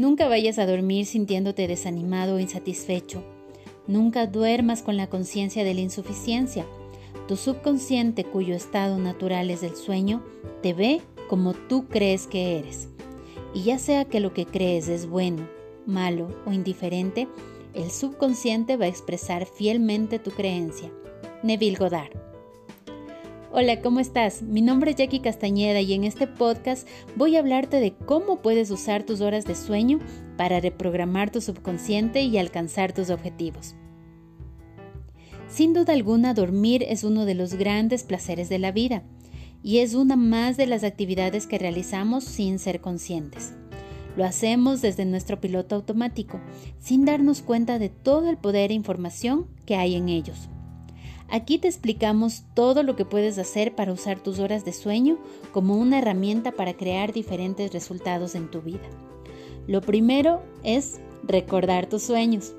Nunca vayas a dormir sintiéndote desanimado o insatisfecho. Nunca duermas con la conciencia de la insuficiencia. Tu subconsciente, cuyo estado natural es el sueño, te ve como tú crees que eres. Y ya sea que lo que crees es bueno, malo o indiferente, el subconsciente va a expresar fielmente tu creencia. Neville Goddard. Hola, ¿cómo estás? Mi nombre es Jackie Castañeda y en este podcast voy a hablarte de cómo puedes usar tus horas de sueño para reprogramar tu subconsciente y alcanzar tus objetivos. Sin duda alguna, dormir es uno de los grandes placeres de la vida y es una más de las actividades que realizamos sin ser conscientes. Lo hacemos desde nuestro piloto automático, sin darnos cuenta de todo el poder e información que hay en ellos. Aquí te explicamos todo lo que puedes hacer para usar tus horas de sueño como una herramienta para crear diferentes resultados en tu vida. Lo primero es recordar tus sueños.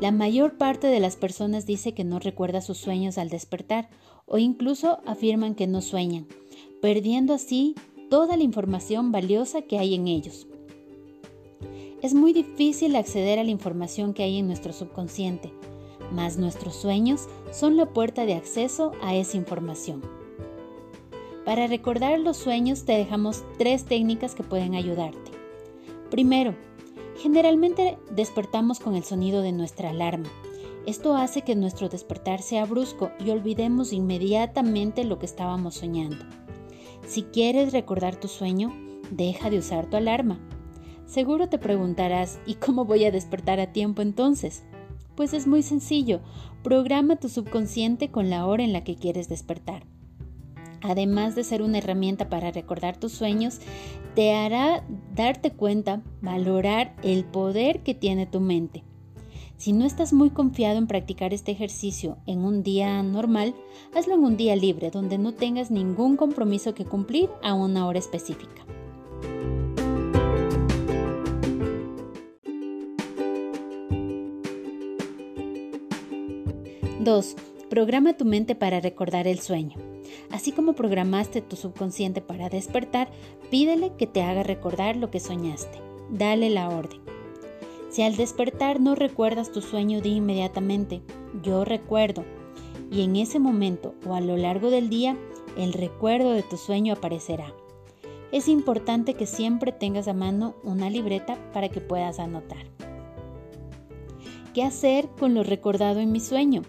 La mayor parte de las personas dice que no recuerda sus sueños al despertar o incluso afirman que no sueñan, perdiendo así toda la información valiosa que hay en ellos. Es muy difícil acceder a la información que hay en nuestro subconsciente, mas nuestros sueños son la puerta de acceso a esa información. Para recordar los sueños te dejamos tres técnicas que pueden ayudarte. Primero, generalmente despertamos con el sonido de nuestra alarma. Esto hace que nuestro despertar sea brusco y olvidemos inmediatamente lo que estábamos soñando. Si quieres recordar tu sueño, deja de usar tu alarma. Seguro te preguntarás, ¿y cómo voy a despertar a tiempo entonces? Pues es muy sencillo, programa tu subconsciente con la hora en la que quieres despertar. Además de ser una herramienta para recordar tus sueños, te hará darte cuenta, valorar el poder que tiene tu mente. Si no estás muy confiado en practicar este ejercicio en un día normal, hazlo en un día libre donde no tengas ningún compromiso que cumplir a una hora específica. 2. Programa tu mente para recordar el sueño. Así como programaste tu subconsciente para despertar, pídele que te haga recordar lo que soñaste. Dale la orden. Si al despertar no recuerdas tu sueño, di inmediatamente, yo recuerdo. Y en ese momento o a lo largo del día, el recuerdo de tu sueño aparecerá. Es importante que siempre tengas a mano una libreta para que puedas anotar. ¿Qué hacer con lo recordado en mi sueño?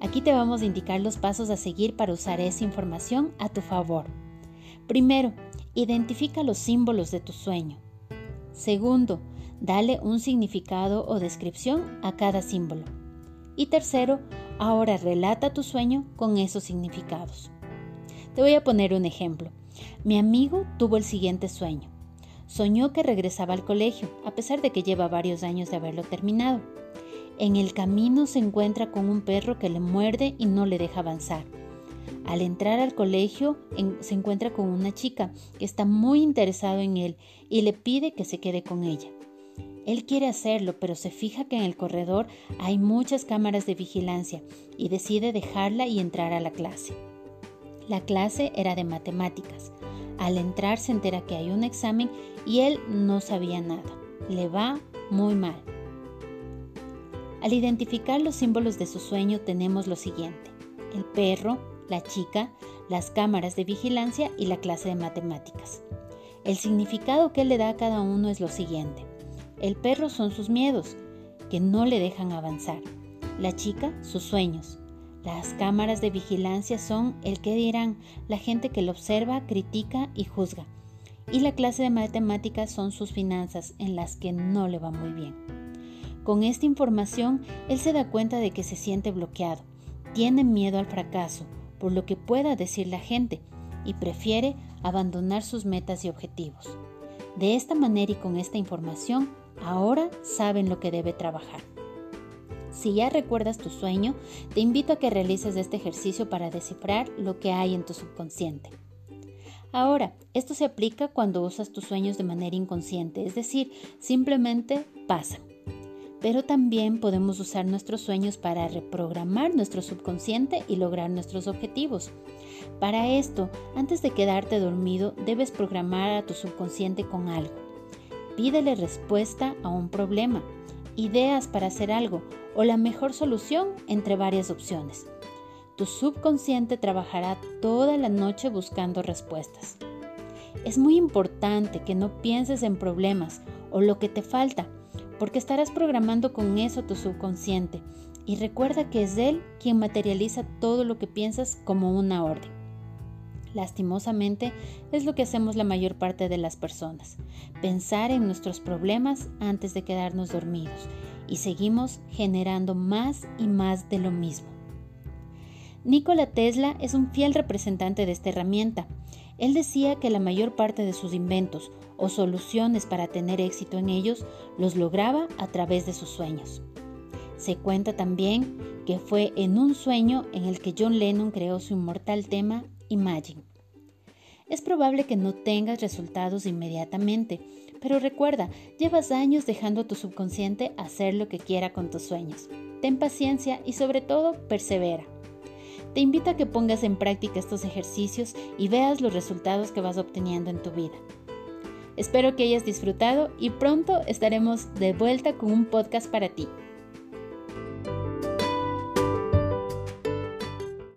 Aquí te vamos a indicar los pasos a seguir para usar esa información a tu favor. Primero, identifica los símbolos de tu sueño. Segundo, dale un significado o descripción a cada símbolo. Y tercero, ahora relata tu sueño con esos significados. Te voy a poner un ejemplo. Mi amigo tuvo el siguiente sueño. Soñó que regresaba al colegio, a pesar de que lleva varios años de haberlo terminado. En el camino se encuentra con un perro que le muerde y no le deja avanzar. Al entrar al colegio se encuentra con una chica que está muy interesado en él y le pide que se quede con ella. Él quiere hacerlo, pero se fija que en el corredor hay muchas cámaras de vigilancia y decide dejarla y entrar a la clase. La clase era de matemáticas. Al entrar se entera que hay un examen y él no sabía nada. Le va muy mal. Al identificar los símbolos de su sueño tenemos lo siguiente. El perro, la chica, las cámaras de vigilancia y la clase de matemáticas. El significado que le da a cada uno es lo siguiente. El perro son sus miedos, que no le dejan avanzar. La chica, sus sueños. Las cámaras de vigilancia son el que dirán, la gente que lo observa, critica y juzga. Y la clase de matemáticas son sus finanzas, en las que no le va muy bien. Con esta información, él se da cuenta de que se siente bloqueado, tiene miedo al fracaso, por lo que pueda decir la gente, y prefiere abandonar sus metas y objetivos. De esta manera y con esta información, ahora saben lo que debe trabajar. Si ya recuerdas tu sueño, te invito a que realices este ejercicio para descifrar lo que hay en tu subconsciente. Ahora, esto se aplica cuando usas tus sueños de manera inconsciente, es decir, simplemente pasan pero también podemos usar nuestros sueños para reprogramar nuestro subconsciente y lograr nuestros objetivos. Para esto, antes de quedarte dormido, debes programar a tu subconsciente con algo. Pídele respuesta a un problema, ideas para hacer algo o la mejor solución entre varias opciones. Tu subconsciente trabajará toda la noche buscando respuestas. Es muy importante que no pienses en problemas o lo que te falta, porque estarás programando con eso tu subconsciente y recuerda que es él quien materializa todo lo que piensas como una orden. Lastimosamente es lo que hacemos la mayor parte de las personas, pensar en nuestros problemas antes de quedarnos dormidos y seguimos generando más y más de lo mismo. Nikola Tesla es un fiel representante de esta herramienta. Él decía que la mayor parte de sus inventos o soluciones para tener éxito en ellos los lograba a través de sus sueños. Se cuenta también que fue en un sueño en el que John Lennon creó su inmortal tema Imagine. Es probable que no tengas resultados inmediatamente, pero recuerda, llevas años dejando a tu subconsciente hacer lo que quiera con tus sueños. Ten paciencia y sobre todo persevera. Te invito a que pongas en práctica estos ejercicios y veas los resultados que vas obteniendo en tu vida. Espero que hayas disfrutado y pronto estaremos de vuelta con un podcast para ti.